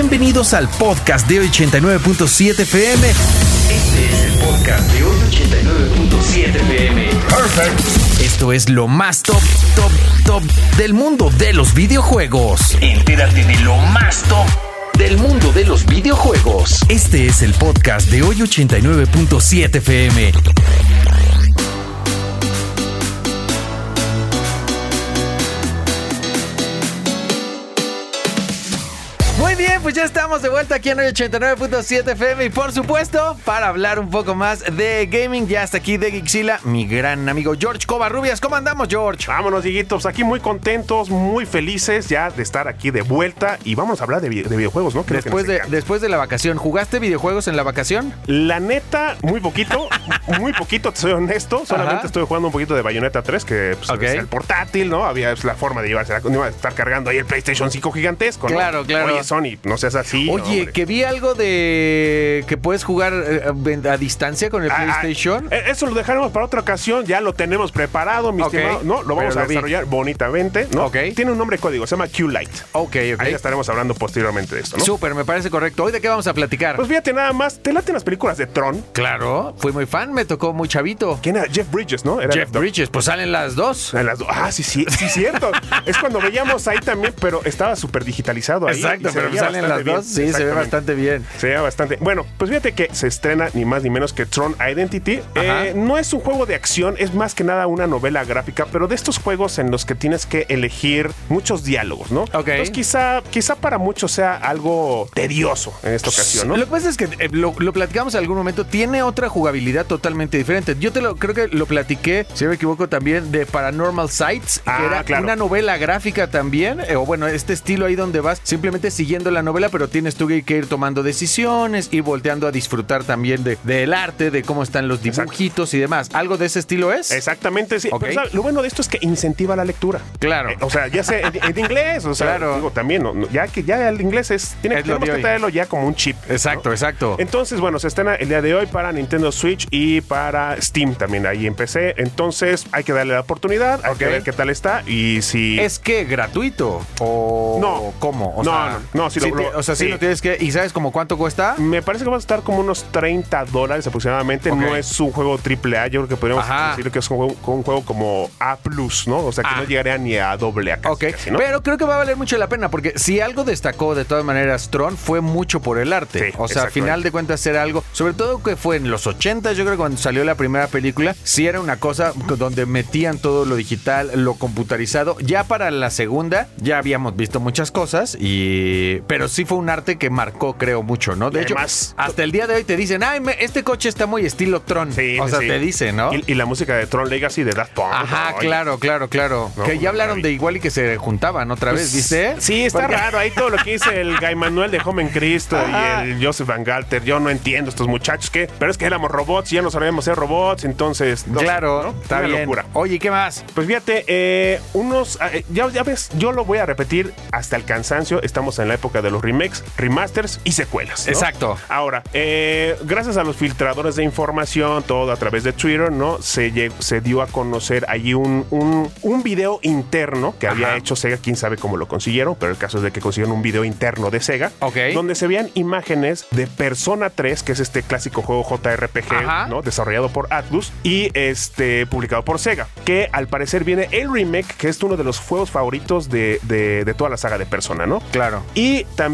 Bienvenidos al podcast de 89.7 FM. Este es el podcast de 89.7 FM. Perfect. Esto es lo más top, top, top del mundo de los videojuegos. Entérate de lo más top del mundo de los videojuegos. Este es el podcast de hoy 89.7 FM. Pues ya estamos de vuelta aquí en 89.7 FM y por supuesto para hablar un poco más de gaming ya hasta aquí de Gixila, mi gran amigo George Covarrubias. ¿Cómo andamos, George? Vámonos, Dieguitos, aquí muy contentos, muy felices ya de estar aquí de vuelta y vamos a hablar de, vi- de videojuegos, ¿no? Creo Después de, después de la vacación, ¿jugaste videojuegos en la vacación? La neta, muy poquito, muy poquito, te soy honesto. Solamente Ajá. estoy jugando un poquito de Bayonetta 3, que pues, es el portátil, ¿no? Había pues, la forma de llevarse, no iba a estar cargando ahí el PlayStation 5 gigantesco, ¿no? Claro, claro. Oye, Sony, no seas así. Oye, que vi algo de que puedes jugar eh, a distancia con el Ah, ah, PlayStation. eh, Eso lo dejaremos para otra ocasión, ya lo tenemos preparado, mi Ok, estimado. No, lo vamos pero a lo vi. desarrollar bonitamente, ¿no? Ok. Tiene un nombre código, se llama Q-Lite. ok, ok. Ahí estaremos hablando posteriormente de esto, ¿no? Súper, me parece correcto. ¿Hoy de qué vamos a platicar? Pues fíjate nada más, ¿te laten las películas de Tron? claro, fui muy fan, me tocó muy chavito. ¿Quién era? Jeff Bridges, ¿no? Era Jeff. Bridges, pues salen las dos. En las do- ah, sí, sí, sí, cierto. es cuando veíamos ahí también, pero estaba súper digitalizado ahí. Exacto, pero veía salen las bastante dos. bien. Sí, se ve bastante bien. Se veía bastante. Bueno, pues fíjate que se estrena ni más ni menos que Tron Identity. Eh, no es un juego de acción, es más que nada una novela gráfica, pero de estos juegos en los que tienes que elegir muchos diálogos, ¿no? Ok. Entonces quizá, quizá para muchos sea algo tedioso en esta ocasión, ¿no? Lo que pasa es que eh, lo, lo platicamos en algún momento, tiene otra jugabilidad totalmente diferente. Yo te lo creo que lo platiqué, si no me equivoco, también de Paranormal Sights, Ah, que era claro. una novela gráfica también, eh, o bueno, este estilo ahí donde vas simplemente siguiendo la novela, pero tienes tú que ir tomando decisiones y volteando a disfrutar también de- del arte, de cómo están los Exacto. dibujitos y demás. ¿Algo de ese estilo es? Exactamente, sí. Ok. Pero, ¿sabes? Lo bueno de esto es que incentiva la lectura. Claro. Eh, o sea, ya sé, en, inglés, o sea, Claro. digo, también, no, no, ya que ya el inglés es, tiene, Es de que traerlo ya como un chip. Exacto, ¿no? exacto. Entonces, bueno, se estrena el día de hoy para Nintendo Switch y para Steam también ahí en PC. Entonces, hay que darle la oportunidad, hay que ver qué tal está y si... ¿Es que gratuito? ¿O No. cómo? O No, sea, no, no, sí te- lo- o sea, sí, sí. lo tienes que. ¿Y sabes como cuánto cuesta? Me parece que va a estar como unos 30 dólares aproximadamente. No es un juego triple A. Yo creo que podríamos Ajá. decir que es un juego, un juego como A, ¿no? O sea, que Ah. no llegaría ni a doble A. Casi, Ok, casi, ¿no? pero creo que va a valer mucho la pena porque si algo destacó de todas maneras Tron fue mucho por el arte. Sí, o sea, a exactamente. final de cuentas era algo, sobre todo que fue en los 80, yo creo que cuando salió la primera película, sí era una cosa donde metían todo lo digital, lo computarizado. Ya para la segunda ya habíamos visto muchas cosas y pero sí fue un arte que marcó creo mucho, ¿no? De Y hecho, además- hasta el día de hoy te dicen, "Ay, me- este coche está muy estilo Tron." Sí, o sí, sea, sí. te dicen, ¿no? Y, y la música de Tron Legacy de Daft Punk. Ajá, claro, claro, claro. No, que ya hablaron de igual y que se juntaban otra vez, ¿viste? Sí, está Porque- raro ahí todo lo que dice el Guy Manuel de Home en Cristo Ajá. y el Joseph Van Galter. Yo no entiendo estos muchachos que, pero es que éramos robots y ya no sabíamos ser robots, entonces. no Claro, ¿no? está Una bien. locura. Oye, ¿y ¿qué más? Pues fíjate, eh, unos. eh, ya, ya ves, yo lo voy a repetir hasta el cansancio. Estamos en la época de los remakes, remasters y secuelas. ¿no? Exacto. Ahora, eh, gracias a los filtradores de información, todo a través de Twitter, ¿no? Se, se dio a conocer allí un, un, un video interno que había hecho Sega. Quién sabe cómo lo consiguieron, pero el caso es de que consiguieron un video interno de Sega. Ok. Donde se veían imágenes de Persona 3, que es este clásico juego JRPG, Ajá. ¿no? Desarrollado por Atlus y este publicado por Sega. Que al parecer viene el remake, que es uno de los juegos favoritos de, de- de toda la saga de Persona, ¿no? Claro. Y también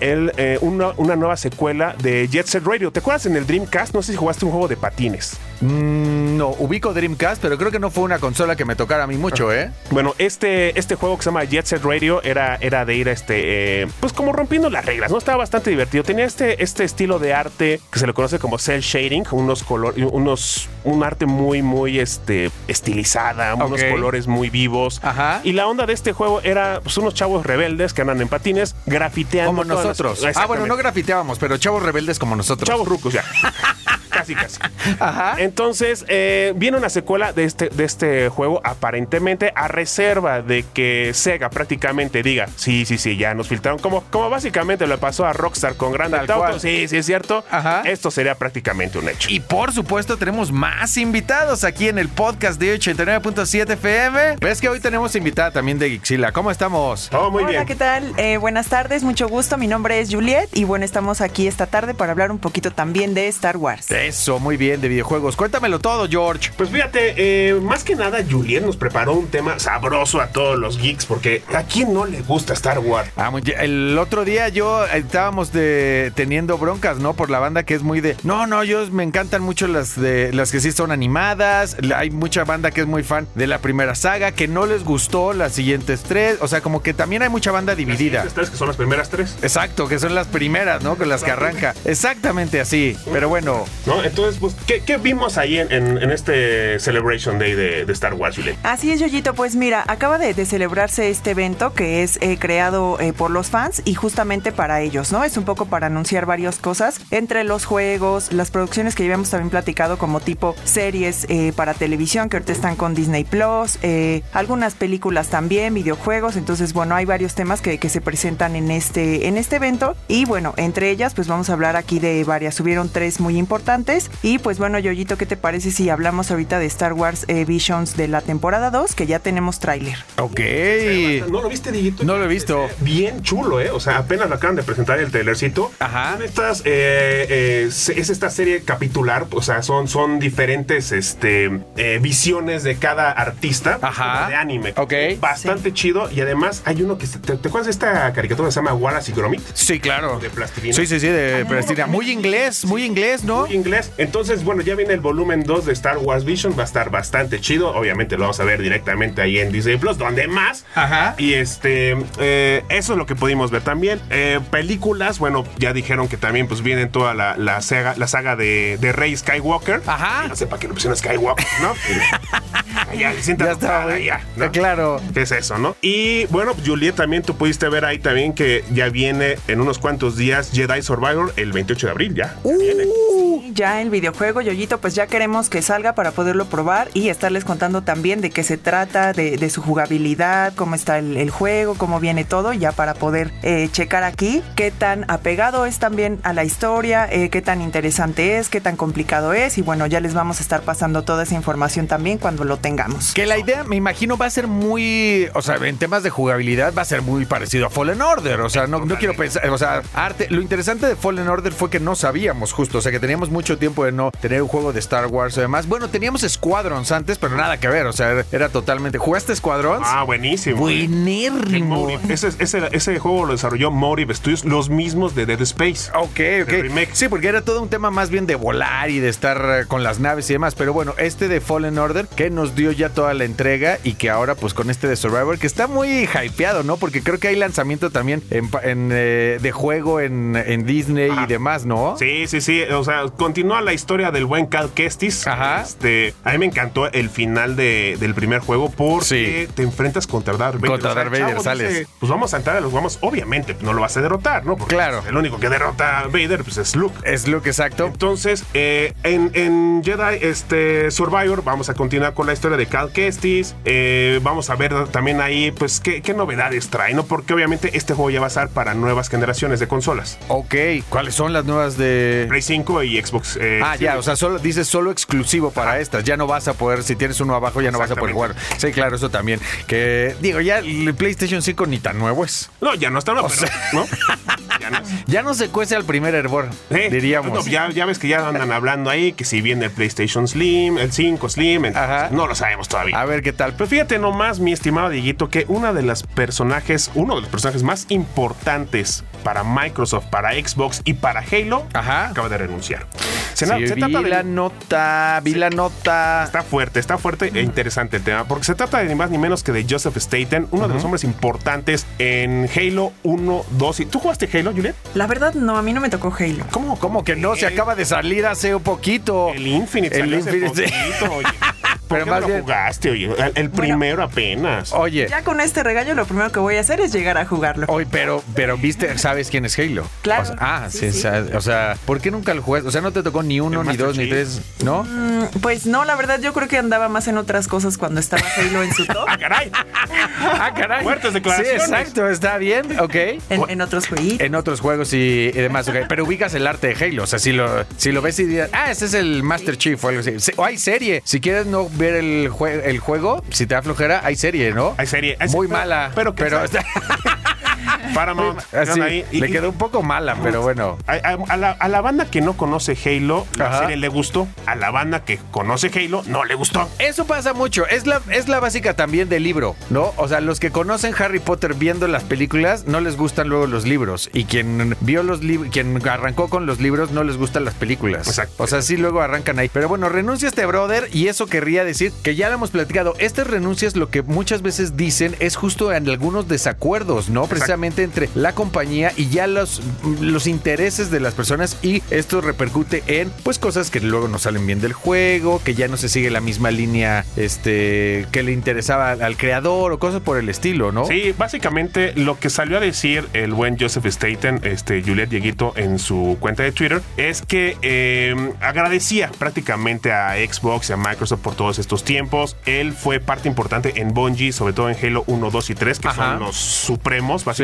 el, eh, una, una nueva secuela de Jet Set Radio. ¿Te acuerdas en el Dreamcast? No sé si jugaste un juego de patines. Mm, no, ubico Dreamcast, pero creo que no fue una consola que me tocara a mí mucho, ¿eh? Bueno, este, este juego que se llama Jet Set Radio era, era de ir a este, eh, pues como rompiendo las reglas, ¿no? Estaba bastante divertido. Tenía este, este estilo de arte que se le conoce como cel shading, unos colores, unos, un arte muy, muy este, estilizada, unos colores muy vivos. Ajá. Y la onda de este juego era pues, unos chavos rebeldes que andan en patines, grafiteando. Como las- nosotros. Ah, bueno, no grafiteábamos, pero chavos rebeldes como nosotros. Chavos rucos, ya. casi, casi. Ajá. Entonces, eh, viene una secuela de este, de este juego, aparentemente a reserva de que Sega prácticamente diga, sí, sí, sí, ya nos filtraron, como, como básicamente lo pasó a Rockstar con Grand Theft Auto. Sí, sí, es cierto. Ajá. Esto sería prácticamente un hecho. Y por supuesto tenemos más invitados aquí en el podcast de 89.7 FM. Ves que hoy tenemos invitada también de Gixila. ¿Cómo estamos? Todo muy Hola, bien. ¿qué tal? Eh, buenas tardes, mucho gusto. Mi nombre es Juliet y bueno, estamos aquí esta tarde para hablar un poquito también de Star Wars. Eso, muy bien, de videojuegos. Cuéntamelo todo, George. Pues fíjate, eh, más que nada, Juliet nos preparó un tema sabroso a todos los geeks, porque ¿a quién no le gusta Star Wars? Ah, muy- el otro día yo eh, estábamos de, teniendo broncas, ¿no? Por la banda que es muy de. No, no, yo me encantan mucho las de las que sí son animadas. Hay mucha banda que es muy fan de la primera saga, que no les gustó las siguientes tres. O sea, como que también hay mucha banda dividida. Estas tres que son las primeras tres. Exacto, que son las primeras, ¿no? Con las que arranca. Exactamente así. Pero bueno, ¿No? Entonces, pues, ¿qué, qué vimos ahí en, en- en este Celebration Day de, de Star Wars, Juliet? Así es, Yoyito. Pues mira, acaba de, de celebrarse este evento que es eh, creado eh, por los fans y justamente para ellos, ¿no? Es un poco para anunciar varias cosas, entre los juegos, las producciones que ya habíamos también platicado como tipo series eh, para televisión que ahorita están con Disney Plus, eh, algunas películas también, videojuegos. Entonces, bueno, hay varios temas que, que se presentan en este, en este evento y bueno, entre ellas, pues vamos a hablar aquí de varias. Subieron tres muy importantes y pues bueno, Yoyito, ¿qué te parece si hablamos ahorita de Star Wars eh, Visions de la temporada 2, que ya tenemos tráiler? ok. ¿No lo viste, Dieguito? No lo he visto. Bien chulo, ¿eh? O sea, apenas lo acaban de presentar el trailercito. Ajá. Son estas, eh, eh, es esta serie capitular, o sea, son, son diferentes este, eh, visiones de cada artista Ajá. de anime. Ok. Bastante chido y además hay uno que... se- ¿Te, te acuerdas de esta caricatura que se llama Wallace y Gromit? Sí, claro. De plastilina. Sí, sí, sí, de plastilina. Muy inglés, muy inglés, ¿no? Muy inglés. Entonces, bueno, ya viene el volumen 2 de Star Wars Vision. Va a estar bastante chido. Obviamente lo vamos a ver directamente ahí en Disney Plus, donde más. Ajá. Y este, eh, eso es lo que pudimos ver también. Eh, películas, bueno, ya dijeron que también pues vienen toda la, la saga, la saga de, de Rey Skywalker. Ajá. No sé para qué le pusieron Skywalker, ¿no? ya, Ya está, ya, ¿no? Claro. ¿Qué es eso, no? Y bueno, Juliet, también tú pudiste ver ahí también que ya viene en unos cuantos días Jedi Survivor el 28 de abril, ya. ya viene. Ya el videojuego, Yoyito, pues ya queremos que salga para poderlo probar y estarles contando también de qué se trata, de, de su jugabilidad, cómo está el, el juego, cómo viene todo, ya para poder eh, checar aquí qué tan apegado es también a la historia, eh, qué tan interesante es, qué tan complicado es y bueno, ya les vamos a estar pasando toda esa información también cuando lo tengamos. Que la idea, me imagino, va a ser muy. O sea, en temas de jugabilidad va a ser muy parecido a Fallen Order. O sea, no, no quiero pensar. O sea, arte. Lo interesante de Fallen Order fue que no sabíamos justo. O sea, que teníamos mucho tiempo de no tener un juego de Star Wars y demás. Bueno, teníamos Squadrons antes, pero nada que ver. O sea, era, totalmente. ¿Jugaste Squadrons? Ah, buenísimo. Buenérrimo. Ese, ese, ese juego lo desarrolló Motive Studios, los mismos de Dead Space. Ok, ok. Remake. Sí, porque era todo un tema más bien de volar y de estar eh, con las naves y demás. Pero bueno, este de Fallen Order que nos dio ya toda la entrega y que ahora pues con este de Survivor que está muy hypeado, ¿no? Porque creo que hay lanzamiento también en, pa- en, eh, de juego en, en Disney y demás, ¿no? Sí, sí, sí. O sea, continúa la historia del buen Cal Kestis. Ajá. Este, a mí me encantó el final de- del primer juego porque Sí. te enfrentas contra Darth Vader. Contra O sea, Darth el Vader, chavo sales. dice, pues vamos a entrar a los vamos. Obviamente, no lo vas a derrotar, ¿no? Porque Claro. el único que derrota a Vader pues, es Luke. Es que exacto. Entonces, eh, en, en Jedi este, Survivor vamos a continuar con la historia de Cal Kestis. Eh, vamos a ver también ahí, pues, qué, qué novedades trae, ¿no? Porque obviamente este juego ya va a estar para nuevas generaciones de consolas. Ok. ¿Cuáles son las nuevas de...? Play 5 y Xbox. Eh, Ah, ya, o sea, solo dices solo exclusivo para estas. Ya no vas a poder, si tienes uno abajo, ya no vas a poder jugar. Sí, claro, eso también. Que digo, ya el PlayStation 5 ni tan nuevo es. No, ya no está nuevo, O pero, sea- ¿no? Ya no es. Ya no se cuece al primer hervor, Eh, diríamos. no, ya, ya ves que ya andan hablando ahí que si viene el PlayStation Slim, el 5 Slim, entonces, Ajá. no lo sabemos todavía. A ver qué tal. Pero fíjate nomás, mi estimado Dieguito, que uno de los personajes, uno de los personajes más importantes para Microsoft, para Xbox y para Halo, Ajá. acaba de renunciar. Se, Sí, se vi trata de la nota, vi la nota. Está fuerte, está fuerte e interesante el tema, porque se trata de ni más ni menos que de Joseph Staten, uno de los hombres importantes en Halo 1, 2 y... ¿Tú jugaste Halo, Juliet? La verdad, no, a mí no me tocó Halo. ¿Cómo, cómo que no? Se acaba de salir hace un poquito. El Infinite El salió hace Infinite, sí. poquito, oye. pero más lo bien- jugaste, oye? El, el primero apenas. Oye, Ya con este regaño lo primero que voy a hacer es llegar a jugarlo. Oye, pero, pero viste, ¿sabes quién es Halo? Claro. O sea, ah, Sí, sí, sí. o sea, ¿por qué nunca lo jugaste? O sea, no te tocó ni uno, El ni Master dos, ni tres, ¿no? Mm, Pues no, la verdad yo creo que andaba más en otras cosas cuando estaba Halo en su top. ¡Ah, caray! Ah, caray. Fuertes declaraciones. Sí, exacto, está bien, ok. En, en otros jueguitos. En otros juegos y, y demás, ok. Pero ubicas el arte de Halo. O sea, si lo, si lo ves y dices, ah, ese es el Master Chief o algo así. O hay serie. Si quieres no ver el, jue- el juego, si te da flojera, hay serie, ¿no? Hay serie. Hay- Muy pero- mala. pero que pero Paramount. así, ahí. Y- le y- quedó un poco mala, pero bueno. A, a- a la, a la banda que no conoce Halo, la Ajá. serie le gustó. A la banda que conoce Halo, no le gustó. Eso pasa mucho. Es la, es la básica también del libro, ¿no? O sea, los que conocen Harry Potter viendo las películas no les gustan luego los libros. Y quien vio los libros, quien arrancó con los libros no les gustan las películas. Exacto. O sea, sí luego arrancan ahí. Pero bueno, renuncia este brother y eso querría decir que ya lo hemos platicado. Estas renuncias lo que muchas veces dicen es justo en algunos desacuerdos, ¿no? Precisamente entre la compañía y ya los, los intereses de las personas y esto repercute en pues cosas que luego no salen bien del juego, que ya no se sigue la misma línea este que le interesaba al, al creador o cosas por el estilo, ¿no? Sí, básicamente lo que salió a decir el buen Joseph Staten, este Juliet Dieguito, en su cuenta de Twitter, es que eh, agradecía prácticamente a Xbox y a Microsoft por todos estos tiempos. Él fue parte importante en Bungie, sobre todo en Halo 1, 2 y 3, que Ajá. son los supremos, básicamente.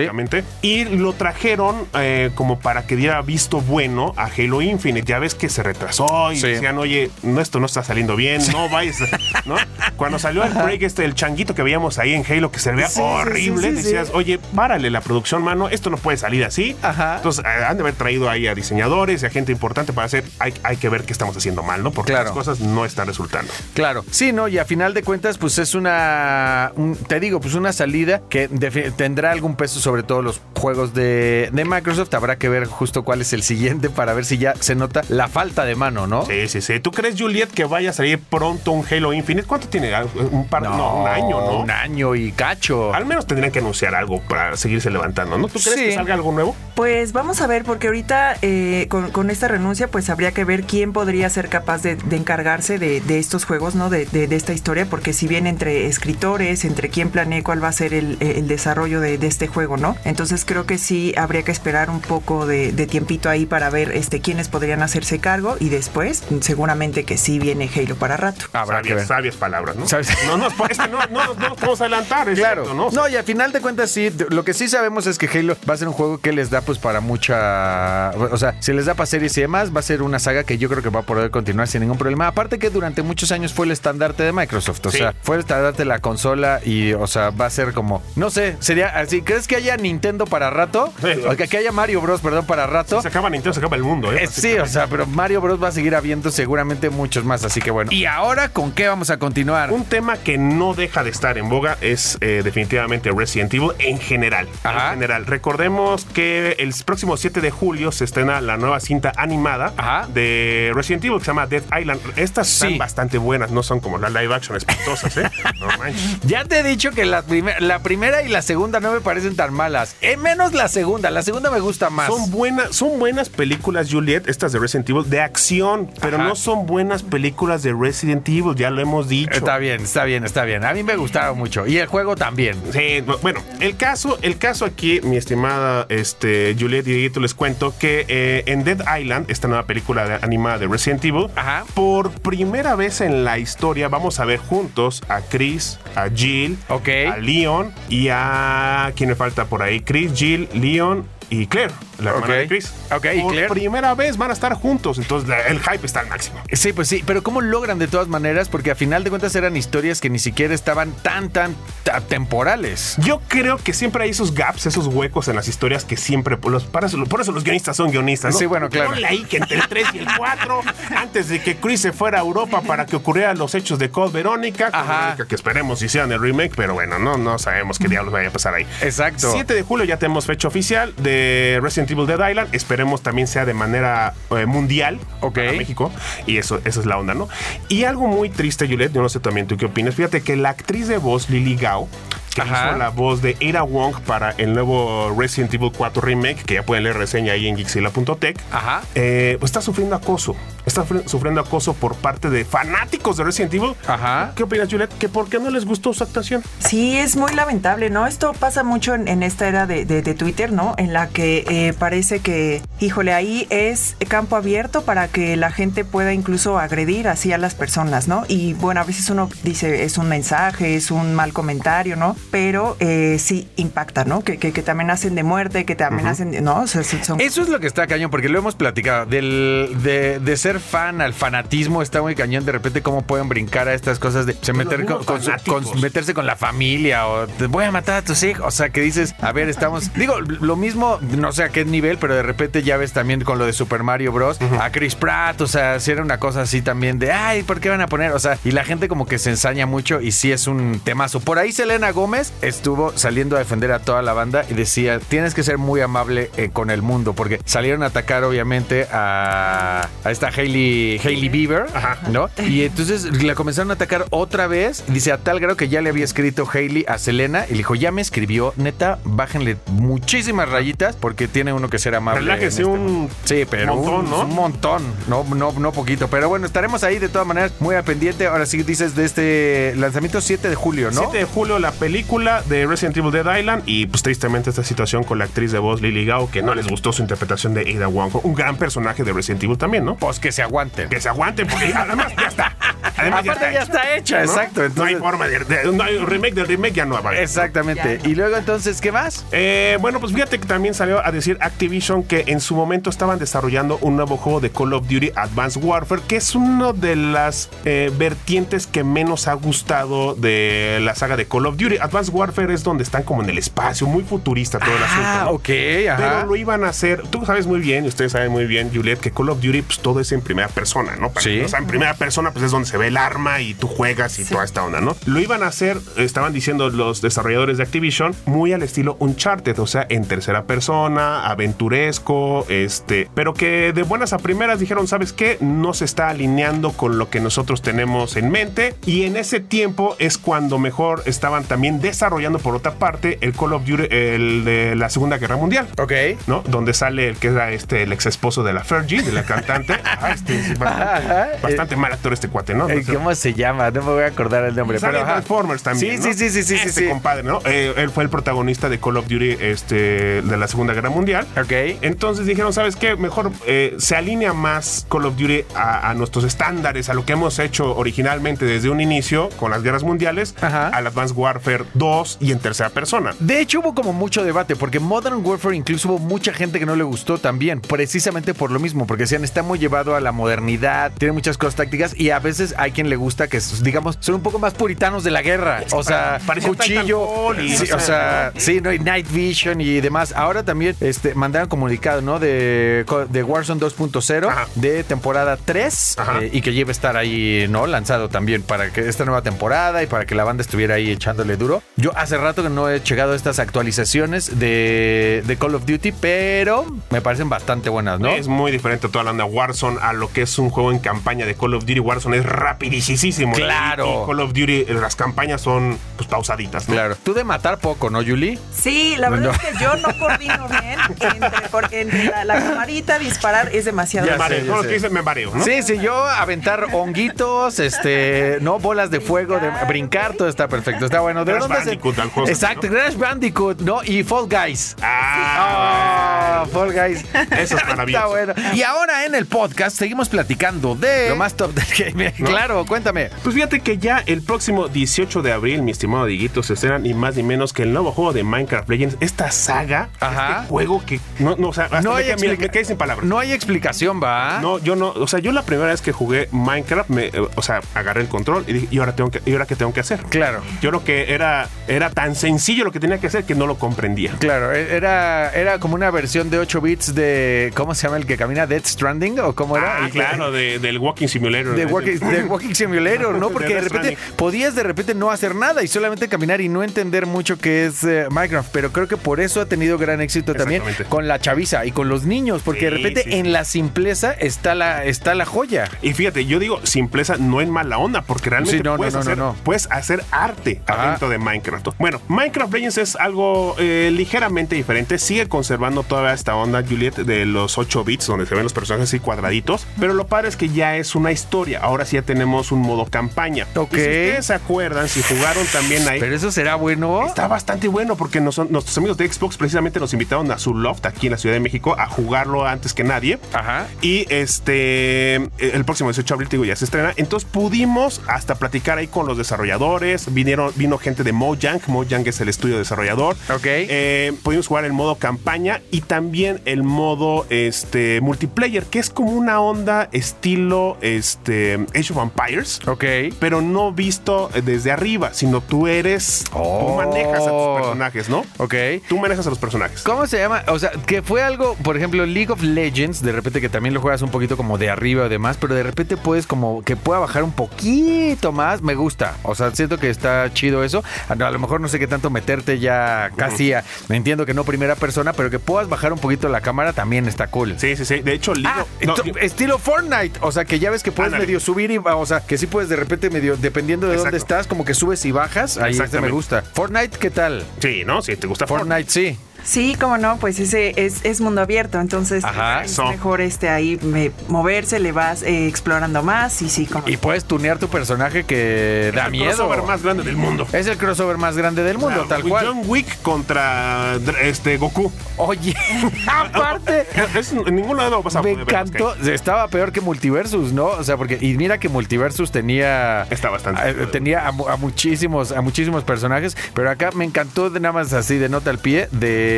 Y lo trajeron eh, como para que diera visto bueno a Halo Infinite. Ya ves que se retrasó y Sí. decían, oye, no, esto no está saliendo bien, no vayas, ¿no? Cuando salió el break, este, el changuito que veíamos ahí en Halo, que se veía horrible, decías, oye, párale la producción, mano, esto no puede salir así. Ajá. Entonces, eh, han de haber traído ahí a diseñadores y a gente importante para hacer, hay, hay que ver qué estamos haciendo mal, ¿no? Porque Claro. las cosas no están resultando. Claro, sí, ¿no? Y a final de cuentas, pues es una, un- te digo, pues una salida que tendrá algún peso sobre todo los juegos de, de Microsoft. Habrá que ver justo cuál es el siguiente para ver si ya se nota la falta de mano, ¿no? Sí, sí, sí. ¿Tú crees, Juliet, que vaya a salir pronto un Halo Infinite? ¿Cuánto tiene? Un par, no, un año, ¿no? Un año y cacho. Al menos tendrían que anunciar algo para seguirse levantando, ¿no? ¿Tú crees Sí. que salga algo nuevo? Pues vamos a ver, porque ahorita eh, con, con esta renuncia, pues habría que ver quién podría ser capaz de, de encargarse de, de estos juegos, ¿no? De, de- de esta historia, porque si bien entre escritores, entre quién planee cuál va a ser el, el desarrollo de, de este juego, ¿no? Entonces creo que sí habría que esperar un poco de, de tiempito ahí para ver este quiénes podrían hacerse cargo y después seguramente que sí viene Halo para rato. Habrá que sabias, ver. sabias palabras, ¿no? Sabias- No, no, es que no, no, no nos podemos adelantar, es Claro, cierto, ¿no? no, y al final de cuentas sí, lo que sí sabemos es que Halo va a ser un juego que les da pues para mucha, o sea, si les da para series y demás, va a ser una saga que yo creo que va a poder continuar sin ningún problema. Aparte que durante muchos años fue el estandarte de Microsoft, o Sí. sea, fue el estandarte de la consola y, o sea, va a ser como, no sé, sería así, ¿crees que haya Nintendo para rato? Sí. o que, que haya Mario Bros, perdón, para rato. Se acaba Nintendo, se acaba el mundo, ¿eh? Eh, sí, o sea, pero Mario Bros va a seguir habiendo seguramente muchos más, así que bueno. ¿Y ahora con qué vamos a continuar? Un tema que no deja de estar en boga es eh, definitivamente Resident Evil en general. Ajá. En general. Recordemos que el próximo 7 de julio se estrena la nueva cinta animada Ajá. de Resident Evil que se llama Dead Island. Estas Sí. están bastante buenas, no son como las live action espantosas, ¿eh? No manches. Ya te he dicho que la, primer- la primera y la segunda no me parecen tan malas. Eh, menos la segunda. La segunda me gusta más. Son buenas, son buenas películas, Juliet, estas de Resident Evil, de acción, pero Ajá. no son buenas películas de Resident Evil, ya lo hemos dicho. Está bien, está bien, está bien. A mí me gustaron mucho. Y el juego también. Sí, no, bueno, el caso, el caso aquí, mi estimada este, Juliet y Dieguito, les cuento que eh, en Dead Island, esta nueva película de- animada de Resident Evil, Ajá. por primera vez en la historia vamos a ver juntos a Chris, a Jill, Ok. a Leon y a... ¿Quién me falta por ahí? Chris, Jill, Leon y Claire, la hermana Ok. de Chris. Ok, ¿y por Claire? primera vez van a estar juntos, entonces la- el hype está al máximo. Sí, pues sí, pero ¿cómo logran de todas maneras? Porque a final de cuentas eran historias que ni siquiera estaban tan, tan ta- temporales. Yo creo que siempre hay esos gaps, esos huecos en las historias que siempre. Los, para eso- por eso los guionistas son guionistas, ¿no? Sí, bueno, claro. Ponle ahí que entre el 3 y el 4, antes de que Chris se fuera a Europa para que ocurrieran los hechos de Code Verónica. Verónica, que esperemos hicieran el remake, pero bueno, no, no sabemos qué diablos vaya a pasar ahí. Exacto. 7 de julio ya tenemos fecha oficial de Resident Evil Dead Island. Esperemos también sea de manera eh, mundial Ok. para México. Y eso, esa es la onda, ¿no? Y algo muy triste, Juliet, yo no sé también tú qué opinas. Fíjate que la actriz de voz, Lily Gao, que Ajá. hizo la voz de Ada Wong para el nuevo Resident Evil 4 Remake, que ya pueden leer reseña ahí en Gixila.tech, Ajá. eh, pues está sufriendo acoso. está sufriendo acoso por parte de fanáticos de Resident Evil. Ajá. ¿Qué opinas, Juliet? ¿Que ¿Por qué no les gustó su actuación? Sí, es muy lamentable, ¿no? Esto pasa mucho en, en esta era de, de- de Twitter, ¿no? En la que eh, parece que, híjole, ahí es campo abierto para que la gente pueda incluso agredir así a las personas, ¿no? Y bueno, a veces uno dice, es un mensaje, es un mal comentario, ¿no? Pero eh, sí impacta, ¿no? Que, que, que te amenacen de muerte, que te amenacen, de- ¿no? O sea, son- son- Eso es lo que está cañón, porque lo hemos platicado. Del, de, de ser fan al fanatismo está muy cañón. De repente, cómo pueden brincar a estas cosas de se meter con- meterse con la familia o te voy a matar a tus hijos. O sea, que dices, a ver, estamos. Digo, lo mismo, no sé a qué nivel, pero de repente ya ves también con lo de Super Mario Bros. A Chris Pratt, o sea, si era una cosa así también de, ay, ¿por qué van a poner? O sea, y la gente como que se ensaña mucho y sí es un temazo. Por ahí Selena Gómez estuvo saliendo a defender a toda la banda y decía, tienes que ser muy amable eh, con el mundo, porque salieron a atacar obviamente a, a esta Hailey, Hailey Bieber. ¿no? Y entonces la comenzaron a atacar otra vez, dice a tal grado que ya le había escrito Hailey a Selena y le dijo, ya me escribió, neta, bájenle muchísimas rayitas porque tiene uno que ser amable. Relájese este un mundo". Sí, pero montón, un, ¿no? un montón, no, no, no poquito. Pero bueno, estaremos ahí de todas maneras muy al pendiente. Ahora sí dices de este lanzamiento 7 de julio, ¿no? 7 de julio la película de Resident Evil Dead Island y pues tristemente esta situación con la actriz de voz Lily Gao que no les gustó su interpretación de Ada Wong, un gran personaje de Resident Evil también, ¿no? Pues que se aguanten. Que se aguanten porque además ya está. Además Aparte ya está hecha, ¿no? exacto, no hay entonces- forma de, de- no hay remake del remake ya no va a haber. Exactamente. Y luego entonces, ¿qué más? Eh, bueno, pues fíjate que también salió a decir Activision que en su momento estaban desarrollando un nuevo juego de Call of Duty Advanced Warfare, que es una de las eh, vertientes que menos ha gustado de la saga de Call of Duty. Advanced Warfare es donde están como en el espacio, muy futurista todo el asunto. Ah, ¿no? ok, ajá. Pero lo iban a hacer. Tú sabes muy bien, y ustedes saben muy bien, Juliet, que Call of Duty, pues todo es en primera persona, ¿no? Para Sí. que no sea en primera persona, pues es donde se ve el arma y tú juegas y toda esta onda, ¿no? Lo iban a hacer, estaban diciendo los desarrolladores de Activision, muy al estilo Uncharted, o sea, en tercera persona, aventuresco, este, pero que de buenas a primeras dijeron, ¿sabes qué? No se está alineando con lo que nosotros tenemos en mente. Y en ese tiempo es cuando mejor estaban también desarrollando, por otra parte, el Call of Duty, el de la Segunda Guerra Mundial. Ok. ¿no? Donde sale el que era este, el ex esposo de la Fergie, de la cantante. Ah, este, es bastante, bastante mal actor este cuate, ¿no? ¿Cómo se llama? No me voy a acordar el nombre. Sale Pero, ajá. Transformers también. Sí, ¿no? sí, sí, sí, sí, sí, Este sí. compadre, ¿no? Eh, él fue el protagonista de Call of Duty este, de la Segunda Guerra Mundial. Ok. Entonces dijeron, ¿sabes qué? Mejor eh, se alinea más Call of Duty a, a nuestros estándares, a lo que hemos hecho originalmente desde un inicio con las guerras mundiales, Ajá. al Advanced Warfare 2 y en tercera persona. De hecho, hubo como mucho debate, porque Modern Warfare incluso hubo mucha gente que no le gustó también, precisamente por lo mismo, porque decían, está muy llevado a la modernidad, tiene muchas cosas tácticas, y a veces hay quien le gusta que, digamos, son un poco más puritanos de la guerra. O sea, cuchillo, Titanfall y, sí, o sea, sí, ¿no? Y Night Vision y demás. Ahora también este, mandaron comunicado, ¿no? De, de Warzone 2.0, Ajá. de temporada 3, Ajá. eh, y que lleve a estar ahí, ¿no? Lanzado también para que esta nueva temporada y para que la banda estuviera ahí echándole duro. Yo hace rato que no he llegado a estas actualizaciones de, de Call of Duty, pero me parecen bastante buenas, ¿no? Es muy diferente toda la onda Warzone a lo que es un juego en campaña de Call of Duty. Warzone es rapidísimo. Claro. Y, y Call of Duty, eh, las campañas son pues pausaditas, ¿no? Claro. Tú de matar poco, ¿no, Julie? Sí, la verdad No. es que yo no coordino bien entre, porque entre la, la camarita, disparar es demasiado. Me Ya mareo. sé, ya Todos los sé. que dicen me mareo, ¿no? Sí, sí, yo aventar honguitos, este, no bolas de fuego, de brincar, todo está perfecto, está bueno. ¿De Crash Bandicoot, al juego, Exacto, ¿no? Crash Bandicoot, ¿no? Y Fall Guys. Ah, Ah, Fall Guys. Eso es maravilloso. Está bueno. Y ahora en el podcast seguimos platicando de lo más top del gaming. Claro, cuéntame. Pues fíjate que ya el próximo 18 de abril, mi estimado Diguito, se estrenan ni más ni menos que el nuevo juego de Minecraft Legends. Esta saga, Ajá. este juego que no, no, o sea, hasta No hay me quedé sin palabras. No hay explicación, va. No, yo no, o sea, yo la primera vez que jugué Minecraft, me, o sea, agarré el control y dije, ¿y ahora, tengo que, ¿y ahora qué tengo que hacer? Claro. Yo creo que era, era tan sencillo lo que tenía que hacer que no lo comprendía. Claro, e- era, era como una versión de 8 bits de. ¿Cómo se llama el que camina? ¿Dead Stranding? ¿O cómo era? Ah, El claro, de- del Walking Simulator. De Walking, de Walking Simulator, ¿no? Porque de repente podías de repente no hacer nada y solamente caminar y no entender mucho qué es eh, Minecraft. Pero creo que por eso ha tenido gran éxito también con la chaviza y con los niños, porque de repente sí, sí. en la simpleza está la, está la joya. Y fíjate, yo digo simpleza no en mala onda, porque realmente no, puedes, no, no, hacer, no. puedes hacer arte Ajá. adentro de Minecraft. Bueno, Minecraft Legends es algo eh, ligeramente diferente. Sigue conservando toda esta onda, Juliet, de los 8 bits, donde se ven los personajes así cuadraditos. Pero lo padre es que ya es una historia. Ahora sí ya tenemos un modo campaña. Ok. Y si ustedes se acuerdan, si jugaron también ahí. Pero eso será bueno. Está bastante bueno porque nos- nuestros amigos de Xbox precisamente nos invitaron a su loft aquí en la Ciudad de México a jugarlo antes que nadie. Ajá. Y este, el próximo 18 de abril, digo, ya se estrena. Entonces pudimos hasta platicar ahí con los desarrolladores. Vinieron, vino gente de Mojang. Mojang es el estudio desarrollador. Ok. Eh, pudimos jugar el modo campaña y también el modo este, multiplayer, que es como una onda estilo este, Age of Empires. Ok. Pero no visto desde arriba, sino tú eres. Oh. Tú manejas a tus personajes, ¿no? Ok. Tú manejas a los personajes. ¿Cómo se llama? O sea, que fue algo, por ejemplo, League of Legends, de repente que también lo juegas un poquito como de arriba o demás, pero de repente puedes como que pueda bajar un poquito más, me gusta. O sea, siento que está chido eso. A a lo mejor no sé qué tanto meterte ya casi a, me entiendo que no primera persona, pero que puedas bajar un poquito la cámara también está cool. Sí, sí, sí. De hecho, League Ah, no, estilo Fortnite, o sea que ya ves que puedes Ándale. medio subir y o sea que sí puedes de repente medio dependiendo de dónde estás como que subes y bajas, ahí ese me gusta. Fortnite, ¿qué tal? sí, ¿no? Si te gusta Fortnite. Fortnite sí. Sí, como no, pues ese es, es mundo abierto, entonces Ajá, es mejor este ahí me- moverse, le vas eh, explorando más y sí, como Y puedes tunear tu personaje que da el miedo. crossover más grande del mundo. Es el crossover más grande del mundo, Ah, tal cual. John Wick contra este Goku. Oye, aparte, Es, en ningún lado vas a me encantó. Estaba peor que Multiversus, ¿no? O sea, porque. Y mira que Multiversus tenía. Está bastante. eh, tenía a, a muchísimos, a muchísimos personajes. Pero acá me encantó de nada más así de nota al pie de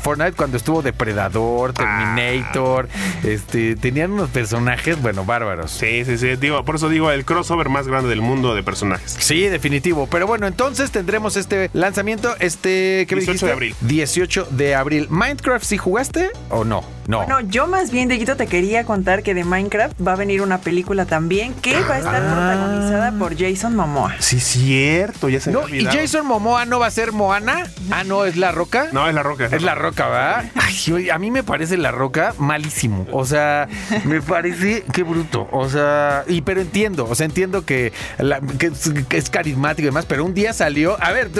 Fortnite cuando estuvo Depredador, Terminator. Este, tenían unos personajes, bueno, bárbaros. Sí, sí, sí. Digo, por eso digo el crossover más grande del mundo de personajes. Sí, definitivo. Pero bueno, entonces tendremos este lanzamiento, este, ¿qué me 18 dijiste? de abril. 18 de abril. ¿Minecraft sí jugaste o no? No. Bueno, yo más bien, Dieguito, te quería contar que de Minecraft va a venir una película también que va a estar Ah. protagonizada por Jason Momoa. Sí, cierto. Ya se No, ¿y. Jason Momoa no va a ser Moana? Ah, no, es La Roca. No, es la roca. Es la roca, ¿verdad? Ay, a mí me parece la roca malísimo. O sea, me parece qué bruto. O sea, y pero entiendo, o sea, entiendo que, la- que es, que es carismático y demás, pero un día salió, a ver,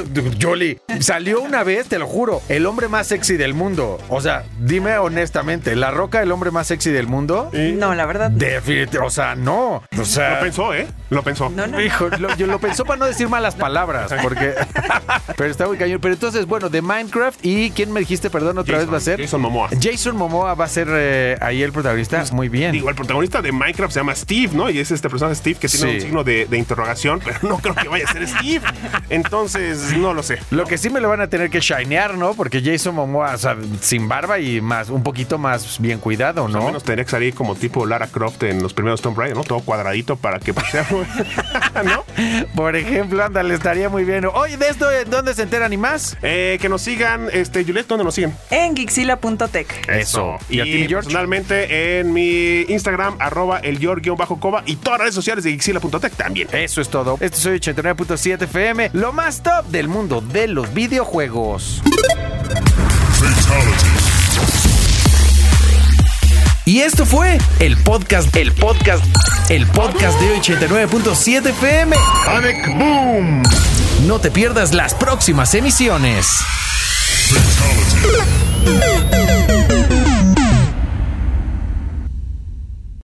Jolie, salió una vez, te lo juro, el hombre más sexy del mundo. O sea, dime honestamente, la roca, el hombre más sexy del mundo. No, la verdad. Definitivamente, o sea, no. O sea, Lo pensó, ¿eh? Lo pensó. No, no. Hijo, lo, yo lo pensó para no decir malas palabras, porque. pero está muy cañón. Pero entonces, bueno, de Minecraft y ¿quién me dijiste, perdón, otra Jason- vez va a ser? Jason Momoa. Jason Momoa va a ser eh, ahí el protagonista. muy bien. Digo, el protagonista de Minecraft se llama Steve, ¿no? Y es este personaje Steve que tiene Sí. un signo de, de interrogación, pero no creo que vaya a ser Steve. Entonces, no lo sé. Lo que sí me lo van a tener que shinear, ¿no? Porque Jason Momoa, o sea, sin barba y más, un poquito más bien cuidado, Al ¿no? menos tendría que salir como tipo Lara Croft en los primeros Tomb Raider, ¿no? Todo cuadradito para que pasea, ¿no? Por ejemplo, ándale, estaría muy bien. Oye, ¿de esto en dónde se enteran y más? Eh, que nos sigan, este, Juliet, ¿dónde nos siguen? En Gixila.tech. Eso. Y, ¿Y a ti, George? personalmente en mi Instagram, arroba el bajo coba y todas las redes sociales de Gixila.tech también. Eso es todo. Este soy 89.7 FM, lo más top del mundo de los videojuegos. Y esto fue el podcast, el podcast, el podcast de 89.7 FM. Panic Boom. No te pierdas las próximas emisiones. Fatality.